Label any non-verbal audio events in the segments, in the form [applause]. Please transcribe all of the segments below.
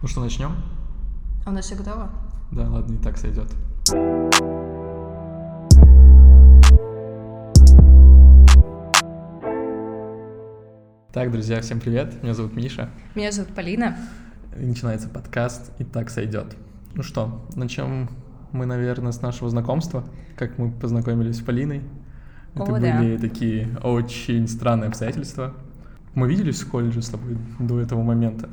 Ну что, начнем? А у нас все готово? Да, ладно, и так сойдет. Так, друзья, всем привет. Меня зовут Миша. Меня зовут Полина. И начинается подкаст «И так сойдет». Ну что, начнем мы, наверное, с нашего знакомства, как мы познакомились с Полиной. Это О, были да. такие очень странные обстоятельства. Мы виделись в колледже с тобой до этого момента.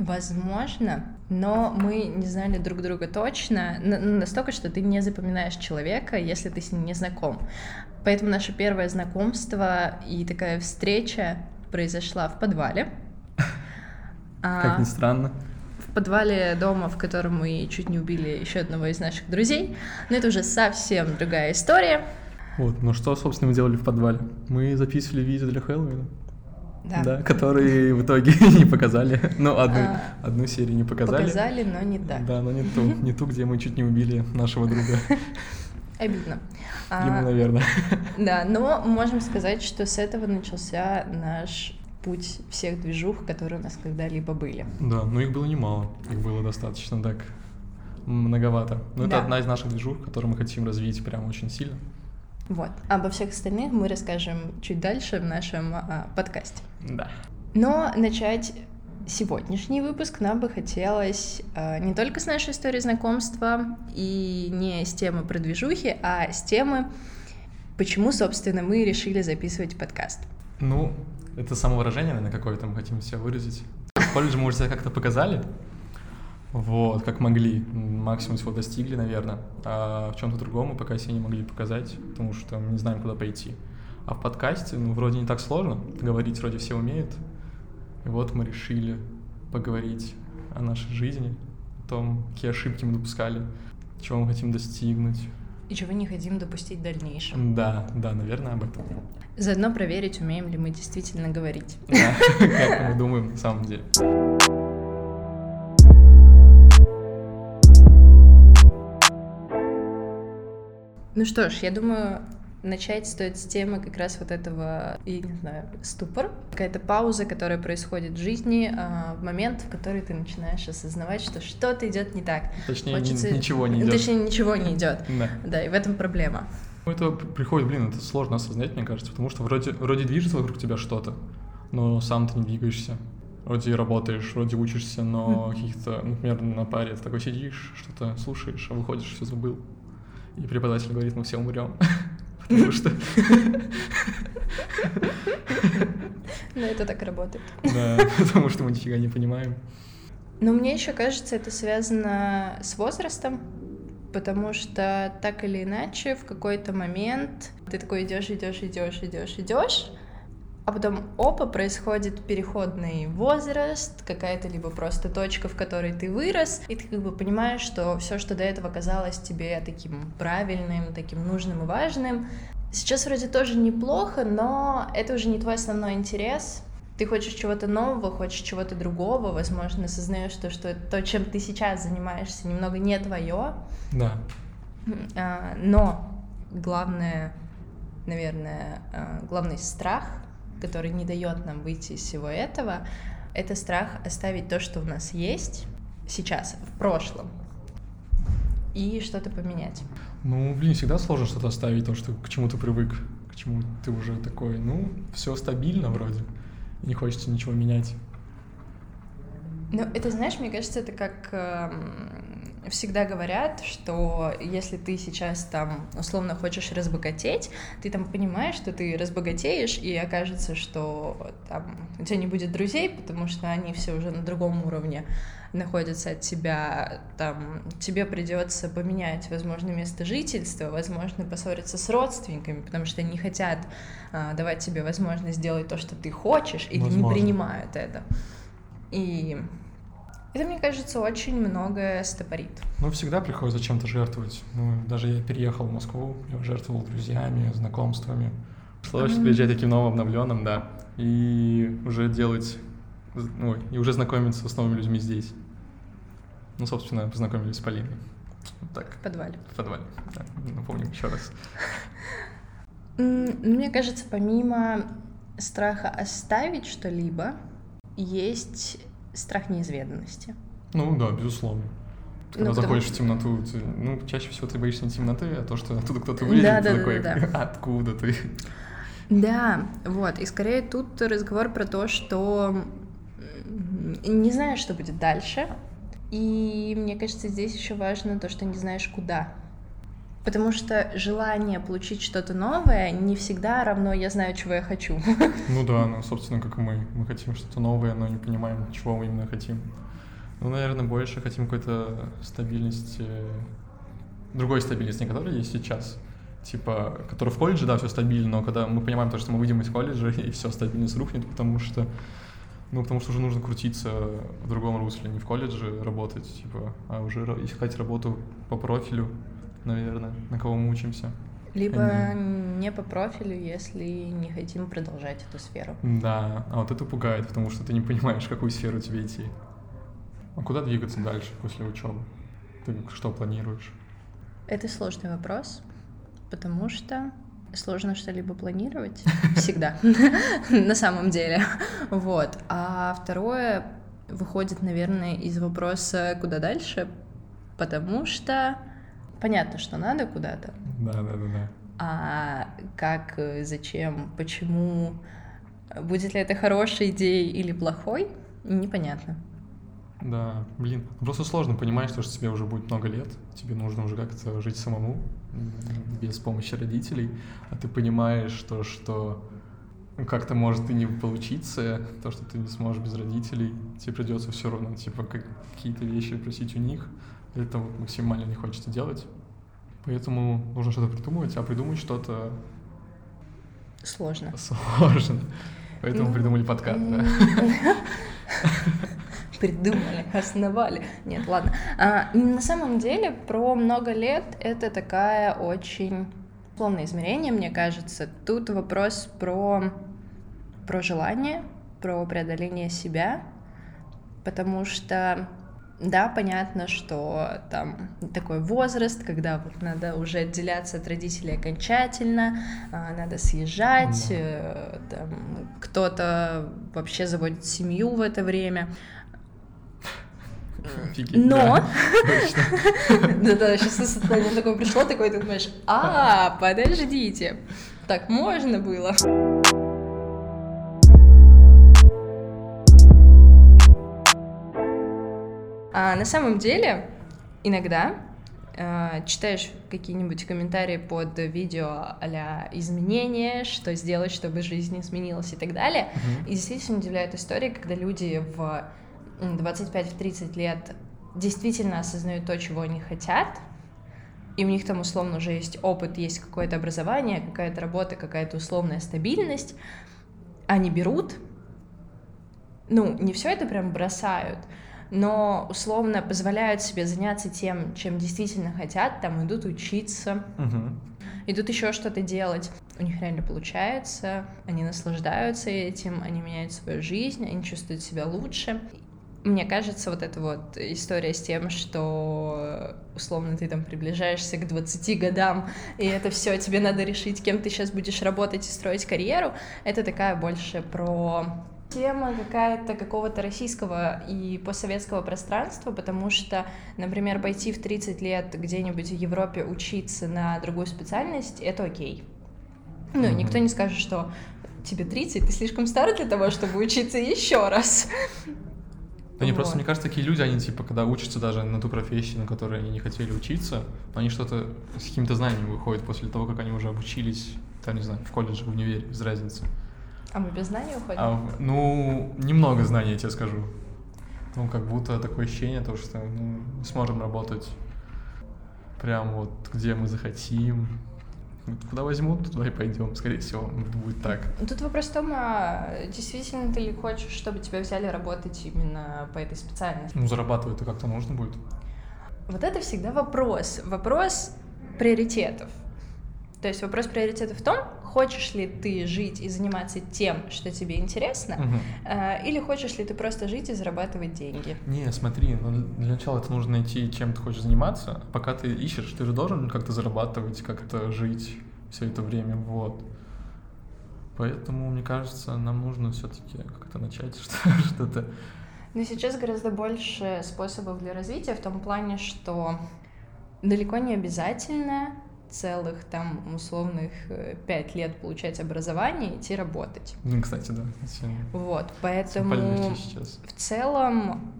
Возможно, но мы не знали друг друга точно, н- настолько, что ты не запоминаешь человека, если ты с ним не знаком. Поэтому наше первое знакомство и такая встреча произошла в подвале. А, [laughs] Как ни странно. в подвале дома, в котором мы чуть не убили еще одного из наших друзей. Но это уже совсем другая история. Вот, ну что, собственно, мы делали в подвале? Мы записывали видео для Хэллоуина. Да. Да, которые в итоге [laughs] не показали. Ну, одну, А, одну серию не показали. Показали, но не так. Да, но не ту, [laughs] не ту, где мы чуть не убили нашего друга. [laughs] Обидно. А, Ему, наверное. Да, но можем сказать, что с этого начался наш путь всех движух, которые у нас когда-либо были. Да, но их было немало. Их было достаточно так многовато. Но это Да. одна из наших движух, которую мы хотим развить прям очень сильно. Вот. Обо всех остальных мы расскажем чуть дальше в нашем а, подкасте. Да. Но начать сегодняшний выпуск нам бы хотелось а, не только с нашей истории знакомства и не с темы про движухи, а с темы, почему, собственно, мы решили записывать подкаст. Ну, это самовыражение, наверное, какое-то мы хотим себя выразить. В колледже мы уже себя как-то показали. Вот, как могли. Максимум всего достигли, наверное. А в чем-то другом мы пока себе не могли показать, потому что мы не знаем, куда пойти. А в подкасте, ну, вроде не так сложно. Говорить вроде все умеют. И вот мы решили поговорить о нашей жизни, о том, какие ошибки мы допускали, чего мы хотим достигнуть. И чего не хотим допустить в дальнейшем. Да, да, наверное, об этом. Заодно проверить, умеем ли мы действительно говорить. Да, [laughs] как мы думаем на самом деле. Ну что ж, я думаю, начать стоит с темы как раз вот этого, я не знаю, ступор. Какая-то пауза, которая происходит в жизни, а, в момент, в который ты начинаешь осознавать, что что-то идет не так. Точнее, Хочется- ничего не идет. Точнее, ничего не идет. Да. Да, и в этом проблема. Ну, это приходит, блин, это сложно осознать, мне кажется, потому что вроде, вроде движется вокруг тебя что-то, но сам ты не двигаешься. Вроде работаешь, вроде учишься, но каких-то, например, на паре ты такой сидишь, что-то слушаешь, а выходишь, все забыл. И преподаватель говорит, мы все умрем. [laughs] Потому что, Но это так работает. [laughs] да, потому что мы нифига не понимаем. Но мне еще кажется, это связано с возрастом, потому что так или иначе в какой-то момент ты такой идешь, идешь, идешь, идешь, идешь, а потом опа, происходит переходный возраст, какая-то либо просто точка, в которой ты вырос, и ты как бы понимаешь, что все, что до этого казалось тебе таким правильным, таким нужным и важным, сейчас вроде тоже неплохо, но это уже не твой основной интерес, ты хочешь чего-то нового, хочешь чего-то другого, возможно, осознаешь то, что то, чем ты сейчас занимаешься, немного не твое, Да, а, но главное, наверное, а, главный страх, который не дает нам выйти из всего этого, это страх оставить то, что у нас есть сейчас, в прошлом, и что-то поменять. ну, блин, всегда сложно что-то оставить, то, что к чему ты привык, к чему ты уже такой, ну, все стабильно вроде, не хочется ничего менять. Ну, это, знаешь, мне кажется, это как эм, всегда говорят, что если ты сейчас там условно хочешь разбогатеть, ты там понимаешь, что ты разбогатеешь, и окажется, что там у тебя не будет друзей, потому что они все уже на другом уровне находятся от тебя, там тебе придется поменять, возможно, место жительства, возможно, поссориться с родственниками, потому что они не хотят а, давать тебе возможность сделать то, что ты хочешь, или не Возможно. принимают это. И это, мне кажется, очень многое стопорит. Ну, всегда приходится чем-то жертвовать. Ну, даже я переехал в Москву, я жертвовал друзьями, знакомствами. Пришлось Мгм. приезжать таким новым, обновленным, да. И уже делать, ой, и уже знакомиться с новыми людьми здесь. Ну, собственно, познакомились с Полиной. Вот так, В подвале. в подвале. Да, напомним еще раз. [laughs] Ну, Мне кажется, помимо страха оставить что-либо, есть страх неизведанности. Ну да, безусловно. Ты Когда Ну, заходишь в темноту, ты- ну, чаще всего ты боишься не темноты, а то, что оттуда кто-то вылезет, Да, ты да, такой, да, да. откуда ты? Да, вот. И скорее тут разговор про то, что не знаешь, что будет дальше. И мне кажется, здесь еще важно то, что не знаешь куда. Потому что желание получить что-то новое не всегда равно я знаю, чего я хочу. [laughs] Ну да, ну, собственно, как и мы. Мы хотим что-то новое, но не понимаем, чего мы именно хотим. Ну, наверное, больше хотим какой-то стабильности, другой стабильности, не которая есть сейчас. Типа, который в колледже, да, все стабильно, но когда мы понимаем то, что мы выйдем из колледжа, [laughs] и все, стабильность рухнет, потому что ну, потому что уже нужно крутиться в другом русле, не в колледже работать, типа, а уже искать работу по профилю, наверное, на кого мы учимся. Либо не по профилю, если не хотим продолжать эту сферу. Да, а вот это пугает, потому что ты не понимаешь, в какую сферу тебе идти. А куда двигаться дальше после учебы? Ты что планируешь? Это сложный вопрос, потому что сложно что-либо планировать [laughs] всегда, [laughs] на самом деле. Вот. А второе выходит, наверное, из вопроса «куда дальше?», потому что понятно, что надо куда-то, Да, да, да, да. а как, э, зачем, почему, будет ли это хорошей идеей или плохой, непонятно. Да, блин, просто сложно понимать, что тебе уже будет много лет, тебе нужно уже как-то жить самому, без помощи родителей, а ты понимаешь то, что как-то может и не получиться, то, что ты не сможешь без родителей, тебе придется все равно, типа, как- какие-то вещи просить у них, это вот максимально не хочется делать. Поэтому нужно что-то придумывать, а придумать что-то Сложно. сложно. Поэтому Ну, придумали подкаст, да? [laughs] Придумали, основали. Нет, ладно. А, на самом деле, про много лет это такая очень условное измерение, мне кажется. Тут вопрос про, про желание, про преодоление себя, потому что да, понятно, что там такой возраст, когда вот надо уже отделяться от родителей окончательно, а, надо съезжать, Да. э, там, кто-то вообще заводит семью в это время. Офигеть, Но, [laughs] да-да, сейчас состояние такое пришло, такое, ты думаешь, а, подождите, так можно было? А на самом деле, иногда э, читаешь какие-нибудь комментарии под видео а изменения, что сделать, чтобы жизнь изменилась и так далее. Мгм. И действительно удивляют истории, когда люди в м, 25-30 лет действительно осознают то, чего они хотят, и у них там условно уже есть опыт, есть какое-то образование, какая-то работа, какая-то условная стабильность, они берут, ну, не все это прям бросают, но условно позволяют себе заняться тем, чем действительно хотят, там идут учиться, Мгм. идут еще что-то делать. У них реально получается, они наслаждаются этим, они меняют свою жизнь, они чувствуют себя лучше. Мне кажется, вот эта вот история с тем, что условно ты там приближаешься к 20 годам, и это все тебе надо решить, кем ты сейчас будешь работать и строить карьеру, это такая больше про тема какая-то какого-то российского и постсоветского пространства, потому что, например, пойти в 30 лет где-нибудь в Европе учиться на другую специальность — это окей. Ну, Мгм. никто не скажет, что тебе 30, ты слишком стар для того, чтобы учиться еще раз. Да не, просто мне кажется, такие люди, они типа, когда учатся даже на ту профессию, на которой они не хотели учиться, они что-то с каким-то знанием выходят после того, как они уже обучились, там, не знаю, в колледже, в универе, без разницы. А мы без знаний уходим? А, ну, немного знаний, я тебе скажу. Ну, как будто такое ощущение, то, что ну, мы сможем работать прям вот где мы захотим. Вот Куда возьмут, туда и пойдем. Скорее всего, будет так. Тут вопрос в том, а действительно ты ли хочешь, чтобы тебя взяли работать именно по этой специальности? Ну, зарабатывать-то как-то нужно будет. Вот это всегда вопрос. Вопрос приоритетов. То есть вопрос приоритетов в том, хочешь ли ты жить и заниматься тем, что тебе интересно, Мгм. э, или хочешь ли ты просто жить и зарабатывать деньги. Не, смотри, ну, для начала это нужно найти, чем ты хочешь заниматься. Пока ты ищешь, ты же должен как-то зарабатывать, как-то жить все это время, вот. Поэтому, мне кажется, нам нужно все-таки как-то начать [laughs] что- что-то Но сейчас гораздо больше способов для развития в том плане, что далеко не обязательно целых там условных э, пять лет получать образование и идти работать. Ну, кстати, да. Вот, поэтому в целом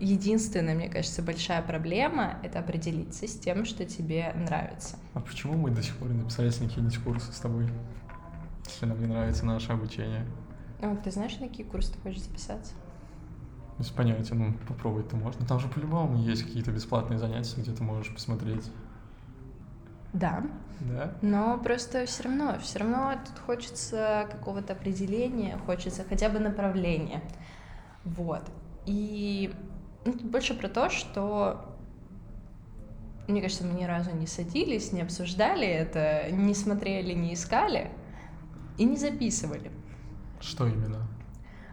единственная, мне кажется, большая проблема — это определиться с тем, что тебе нравится. А почему мы до сих пор не написали какие-нибудь курсы с тобой, если нам не нравится наше обучение? А, ты знаешь, на какие курсы ты хочешь записаться? Без понятия, ну попробовать-то можно. Там же по-любому есть какие-то бесплатные занятия, где ты можешь посмотреть. Да. Да. Но просто все равно, все равно тут хочется какого-то определения, хочется хотя бы направления. Вот. И ну, тут больше про то, что мне кажется, мы ни разу не садились, не обсуждали это, не смотрели, не искали и не записывали. Что именно?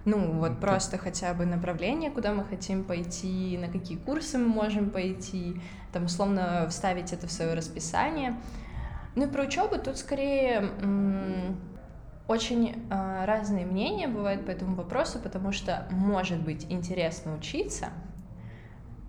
Ну, вот Ты... просто хотя бы направление, куда мы хотим пойти, на какие курсы мы можем пойти, там, условно, вставить это в свое расписание. Ну и про учебу тут скорее очень э, разные мнения бывают по этому вопросу, потому что может быть интересно учиться,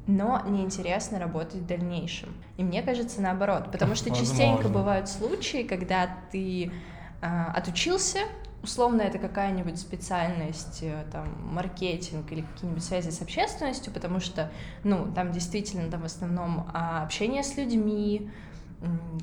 но неинтересно работать в дальнейшем. И мне кажется наоборот, потому что Возможно. частенько бывают случаи, когда ты э, отучился, условно это какая-нибудь специальность, э, там, маркетинг или какие-нибудь связи с общественностью, потому что, ну, там действительно там в основном а, общение с людьми,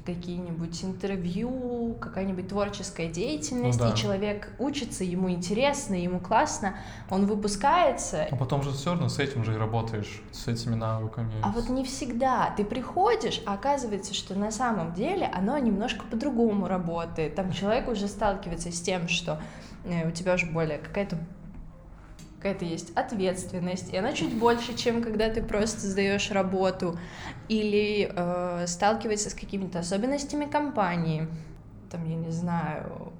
какие-нибудь интервью, какая-нибудь творческая деятельность, ну, да. и человек учится, ему интересно, ему классно, он выпускается. А потом же все равно с этим же и работаешь, с этими навыками. А вот не всегда. Ты приходишь, а оказывается, что на самом деле оно немножко по-другому работает. Там человек уже сталкивается с тем, что э, у тебя уже более какая-то какая-то есть ответственность, и она чуть больше, чем когда ты просто сдаешь работу или э, сталкивается с какими-то особенностями компании, там, я не знаю,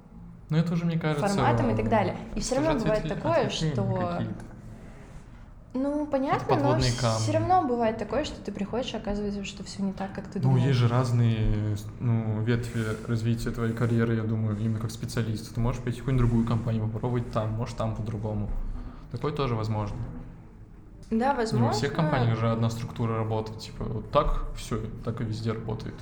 ну, это уже, мне кажется, форматом и так далее. И все равно бывает такое, что... Ну, понятно, но все равно бывает такое, что ты приходишь, и оказывается, что все не так, как ты думал. Ну, есть же разные ну, ветви развития твоей карьеры, я думаю, именно как специалист. Ты можешь пойти в какую-нибудь другую компанию, попробовать там, может, там по-другому. Такое тоже возможно. Да, возможно. Не во всех компаниях же одна структура работает. Типа вот так все, так и везде работает.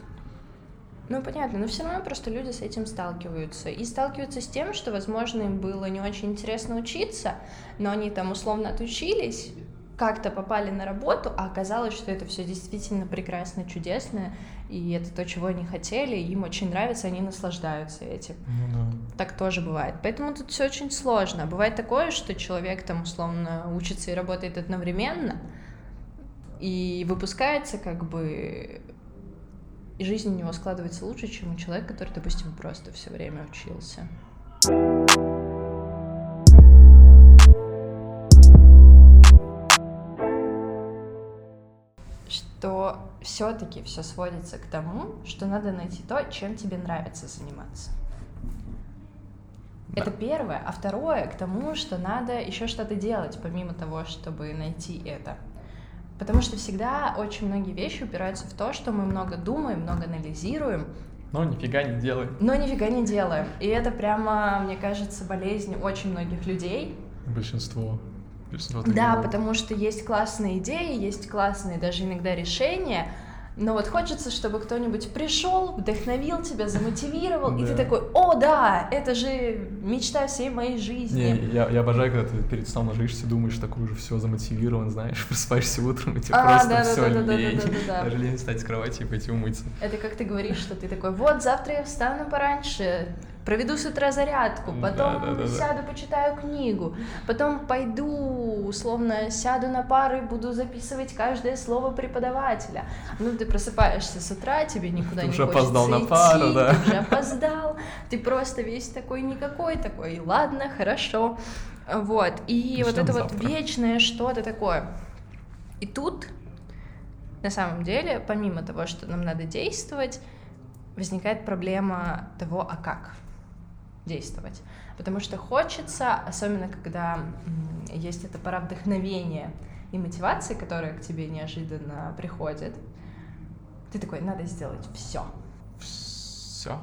Ну, понятно, но все равно просто люди с этим сталкиваются. И сталкиваются с тем, что, возможно, им было не очень интересно учиться, но они там условно отучились, как-то попали на работу, а оказалось, что это все действительно прекрасно, чудесно, и это то, чего они хотели, им очень нравится, они наслаждаются этим. Ну, да. Так тоже бывает. Поэтому тут все очень сложно. Бывает такое, что человек там условно учится и работает одновременно, и выпускается как бы и жизнь у него складывается лучше, чем у человека, который, допустим, просто все время учился. Что все-таки все сводится к тому, что надо найти то, чем тебе нравится заниматься. Да. Это первое. А второе к тому, что надо еще что-то делать, помимо того, чтобы найти это. Потому что всегда очень многие вещи упираются в то, что мы много думаем, много анализируем. Но нифига не делаем. Но нифига не делаем. И это прямо, мне кажется, болезнь очень многих людей. Большинство да, потому что есть классные идеи, есть классные даже иногда решения, но вот хочется, чтобы кто-нибудь пришел, вдохновил тебя, замотивировал, да. и ты такой, о, да, это же мечта всей моей жизни. Не, я, я обожаю, когда ты перед сном ложишься, думаешь, такой уже все замотивирован, знаешь, [laughs] просыпаешься утром, и тебе а, просто да, все да, да, лень, да, да, да, да. даже лень встать с кровати и пойти умыться. Это как ты говоришь, что ты такой, вот, завтра я встану пораньше, проведу с утра зарядку, потом да, да, да, сяду, почитаю книгу, потом пойду, условно, сяду на пары, буду записывать каждое слово преподавателя. Ну, ты просыпаешься с утра, тебе никуда ты не уже хочется опоздал идти, на пару, да? ты уже опоздал, ты просто весь такой никакой, такой, ладно, хорошо. Вот, и Начнем вот это завтра. вот вечное что-то такое. И тут, на самом деле, помимо того, что нам надо действовать, возникает проблема того, а как действовать. Потому что хочется, особенно когда есть эта пора вдохновения и мотивации, которая к тебе неожиданно приходит, ты такой, надо сделать все. Все?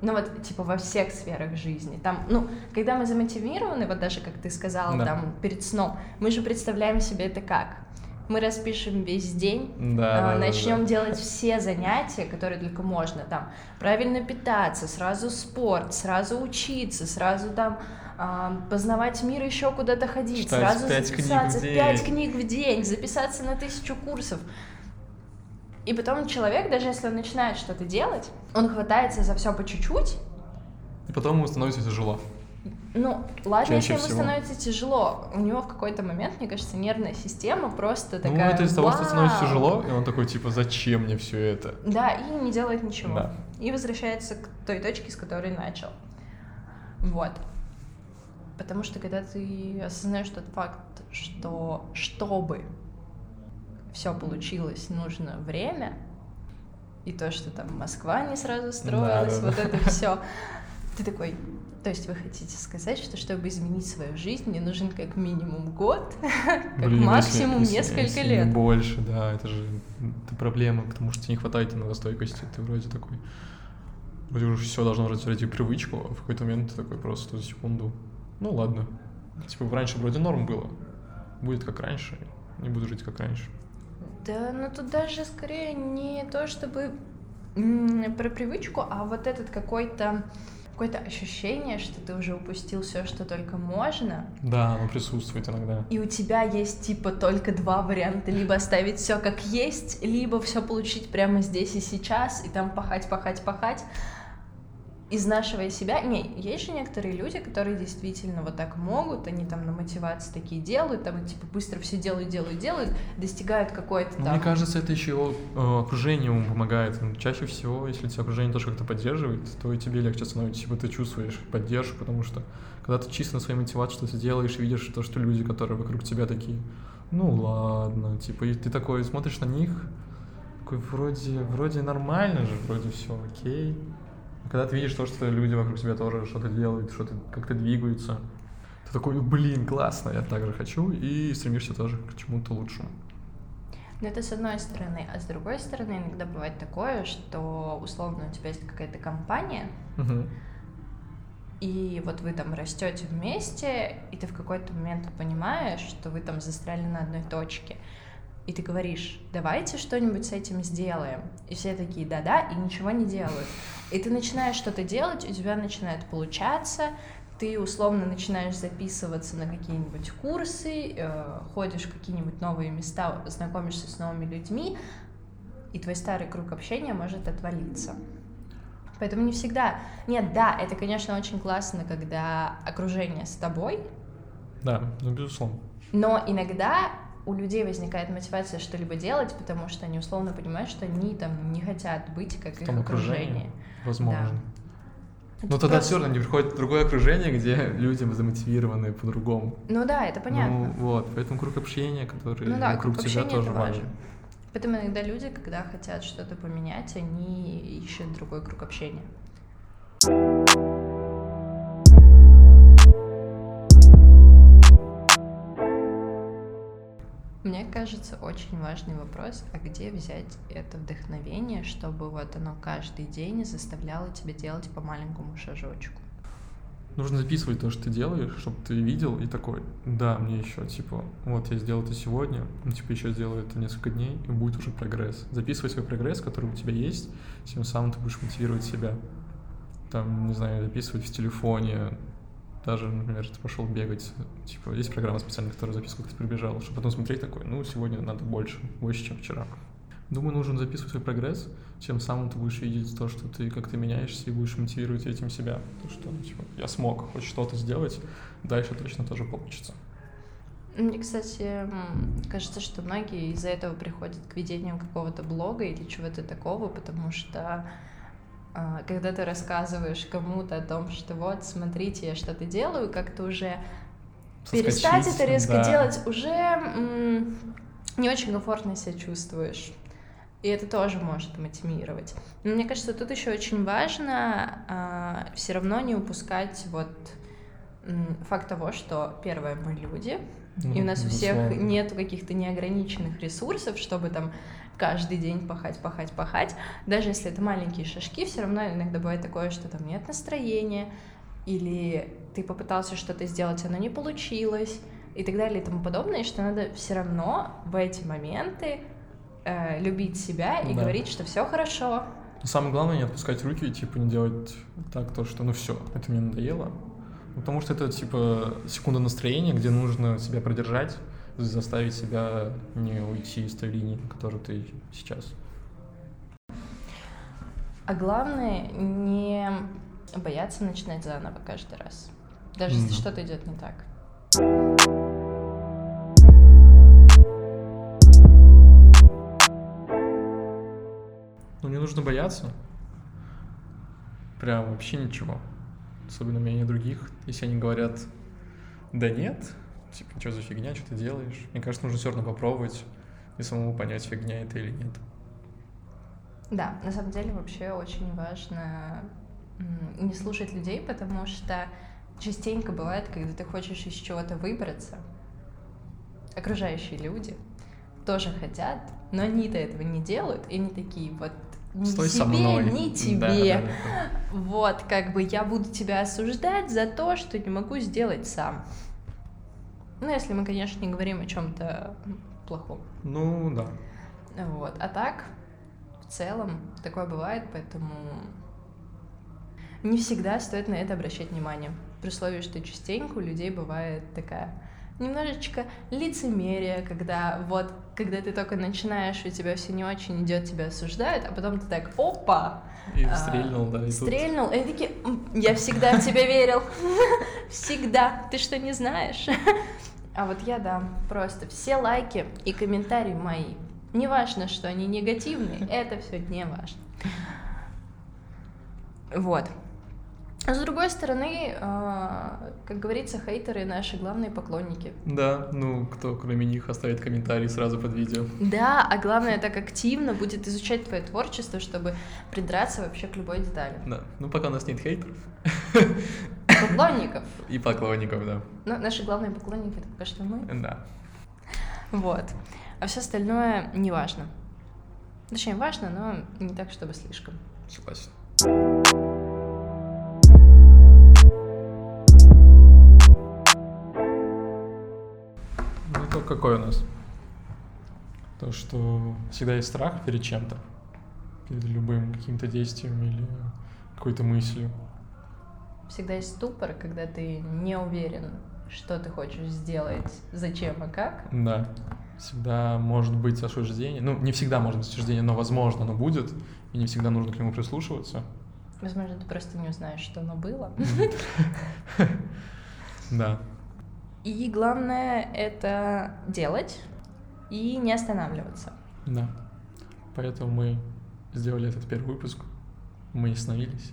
Ну вот, типа, во всех сферах жизни. Там, ну, когда мы замотивированы, вот даже как ты сказала, Да. там, перед сном, мы же представляем себе это как? Мы распишем весь день, Да, а, да, начнем да. делать все занятия, которые только можно, там, правильно питаться, сразу спорт, сразу учиться, сразу там а, познавать мир, еще куда-то ходить, Читать сразу книг записаться день. пять книг в день, записаться на тысячу курсов. И потом человек, даже если он начинает что-то делать, он хватается за все по чуть-чуть, И потом ему становится тяжело. Ну, ладно, Чаще если ему всего. становится тяжело, у него в какой-то момент, мне кажется, нервная система просто Ну, такая. это из того, что становится тяжело, и он такой, типа, зачем мне все это? Да, и не делает ничего. Да. И возвращается к той точке, с которой начал. Вот. Потому что когда ты осознаешь тот факт, что чтобы все получилось, нужно время, и то, что там Москва не сразу строилась, Да, да, вот да. это все, ты такой, то есть вы хотите сказать, что чтобы изменить свою жизнь, мне нужен как минимум год, [laughs] как Блин, если- максимум если- несколько если не лет. больше, да, это же это проблема, потому что тебе не хватает стойкости, ты вроде такой, вроде уже все должно вроде в привычку, а в какой-то момент ты такой просто за секунду, ну ладно, типа раньше вроде норм было, будет как раньше, не буду жить как раньше. Да, ну тут даже скорее не то, чтобы м, про привычку, а вот этот какой-то какое-то ощущение, что ты уже упустил все, что только можно, Да, оно присутствует иногда. и у тебя есть типа только два варианта: либо оставить все как есть, либо все получить прямо здесь и сейчас, и там пахать, пахать, пахать, изнашивая себя. Не, есть же некоторые люди, которые действительно вот так могут, они там на мотивации такие делают, там типа быстро все делают, делают, делают, достигают какой-то Ну, там. Мне кажется, это еще э, окружение ему помогает. Ну, Чаще всего, если тебя окружение тоже как-то поддерживает, то и тебе легче становится, типа ты чувствуешь поддержку, потому что когда ты чисто на своей мотивации что-то делаешь, видишь то, что люди, которые вокруг тебя такие, ну ладно, типа, и ты такой смотришь на них, такой вроде, вроде нормально же, вроде все окей. Когда ты видишь то, что люди вокруг тебя тоже что-то делают, что-то как-то двигаются, ты такой, блин, классно, я так же хочу, и стремишься тоже к чему-то лучшему. Ну, это с одной стороны. А с другой стороны, иногда бывает такое, что условно у тебя есть какая-то компания, Мгм. и вот вы там растете вместе, и ты в какой-то момент понимаешь, что вы там застряли на одной точке. И ты говоришь, давайте что-нибудь с этим сделаем. И все такие, да-да, и ничего не делают. И ты начинаешь что-то делать, у тебя начинает получаться, ты условно начинаешь записываться на какие-нибудь курсы, э, ходишь в какие-нибудь новые места, знакомишься с новыми людьми, и твой старый круг общения может отвалиться. Поэтому не всегда. Нет, да, это, конечно, очень классно, когда окружение с тобой, Да, ну, безусловно. но иногда у людей возникает мотивация что-либо делать, потому что они условно понимают, что они там не хотят быть как В их окружение. окружении, возможно. Это Но тогда просто- все равно не приходит другое окружение, где люди замотивированы по-другому. Ну да, это понятно. Ну вот, поэтому круг общения, который Ну да, вокруг круг тебя тоже это важен. важно. Поэтому иногда люди, когда хотят что-то поменять, они ищут другой круг общения. Мне кажется, очень важный вопрос, а где взять это вдохновение, чтобы вот оно каждый день заставляло тебя делать по маленькому шажочку. Нужно записывать то, что ты делаешь, чтобы ты видел и такой, да, мне еще, типа, вот я сделал это сегодня, ну, типа, еще сделаю это несколько дней, и будет уже прогресс. Записывай свой прогресс, который у тебя есть, тем самым ты будешь мотивировать себя. Там, не знаю, записывать в телефоне, даже, например, ты пошел бегать, типа, есть программа специальная, которая записывает, как ты прибежал, чтобы потом смотреть такой, ну, сегодня надо больше, больше, чем вчера. Думаю, нужно записывать свой прогресс, тем самым ты будешь видеть то, что ты как ты меняешься, и будешь мотивировать этим себя. То, что, ну, типа, я смог хоть что-то сделать, дальше точно тоже получится. Мне, кстати, кажется, что многие из-за этого приходят к ведению какого-то блога или чего-то такого, потому что когда ты рассказываешь кому-то о том, что вот, смотрите, я что-то делаю, как-то уже перестать Соскочить, это резко да. делать уже м, не очень комфортно себя чувствуешь. И это тоже может мотивировать. Но мне кажется, тут еще очень важно все равно не упускать вот м, факт того, что первое мы люди, Ну, и у нас у всех нету каких-то неограниченных ресурсов, чтобы там каждый день пахать, пахать, пахать. Даже если это маленькие шажки, все равно иногда бывает такое, что там нет настроения, или ты попытался что-то сделать, оно не получилось, и так далее и тому подобное, и что надо все равно в эти моменты э, любить себя и Да. говорить, что все хорошо. Самое главное не отпускать руки и типа не делать так то, что ну все, это мне надоело. Потому что это типа секунда настроения, где нужно себя продержать, заставить себя не уйти из той линии, на которой ты сейчас. А главное не бояться начинать заново каждый раз, даже если Мгм. что-то идет не так. Ну не нужно бояться. Прям вообще ничего. Особенно мнение других. Если они говорят, да нет, типа, что за фигня, что ты делаешь? Мне кажется, нужно все равно попробовать и самому понять, фигня это или нет. Да, на самом деле вообще очень важно не слушать людей, потому что частенько бывает, когда ты хочешь из чего-то выбраться, окружающие люди тоже хотят, но они-то этого не делают, и они такие, вот ни Стой тебе, со мной. ни Да, тебе. да, да. Вот, как бы я буду тебя осуждать за то, что не могу сделать сам. Ну, если мы, конечно, не говорим о чем-то плохом. Ну да. Вот. А так, в целом, такое бывает, поэтому не всегда стоит на это обращать внимание. При условии, что частенько у людей бывает такая немножечко лицемерие, когда вот, когда ты только начинаешь, у тебя все не очень идет, тебя осуждают, а потом ты так, опа, И а, стрельнул, да, и тут- стрельнул, и они такие, «М, я всегда в тебя верил, [laughs] всегда, ты что, не знаешь? А вот я дам просто все лайки и комментарии мои. Не важно, что они негативные, [laughs] это все не важно. Вот. А с другой стороны, а, как говорится, хейтеры наши главные поклонники. Да, ну кто кроме них оставит комментарий сразу под видео. Да, а главное, так активно будет изучать твое творчество, чтобы придраться вообще к любой детали. Да, ну пока у нас нет хейтеров [laughs] Поклонников. и поклонников, да. Но наши главные поклонники это пока что мы. Да. Вот. А все остальное не важно. Точнее, важно, но не так, чтобы слишком. Согласен. Ну, итог какой у нас? То, что всегда есть страх перед чем-то, перед любым каким-то действием или какой-то мыслью. Всегда есть ступор, когда ты не уверен, что ты хочешь сделать, зачем и как. Да. Всегда может быть осуждение. Ну, не всегда может быть осуждение, но возможно оно будет. И не всегда нужно к нему прислушиваться. Возможно, ты просто не узнаешь, что оно было. [laughs] Да. И главное это делать и не останавливаться. Да. Поэтому мы сделали этот первый выпуск. Мы остановились.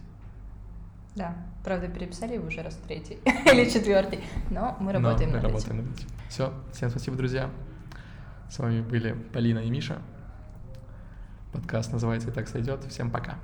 Да. Правда, переписали его уже раз третий [laughs] или четвертый, но мы работаем Но мы над работаем этим. над этим. Все. Всем спасибо, друзья. С вами были Полина и Миша. Подкаст называется «И так сойдет». Всем пока.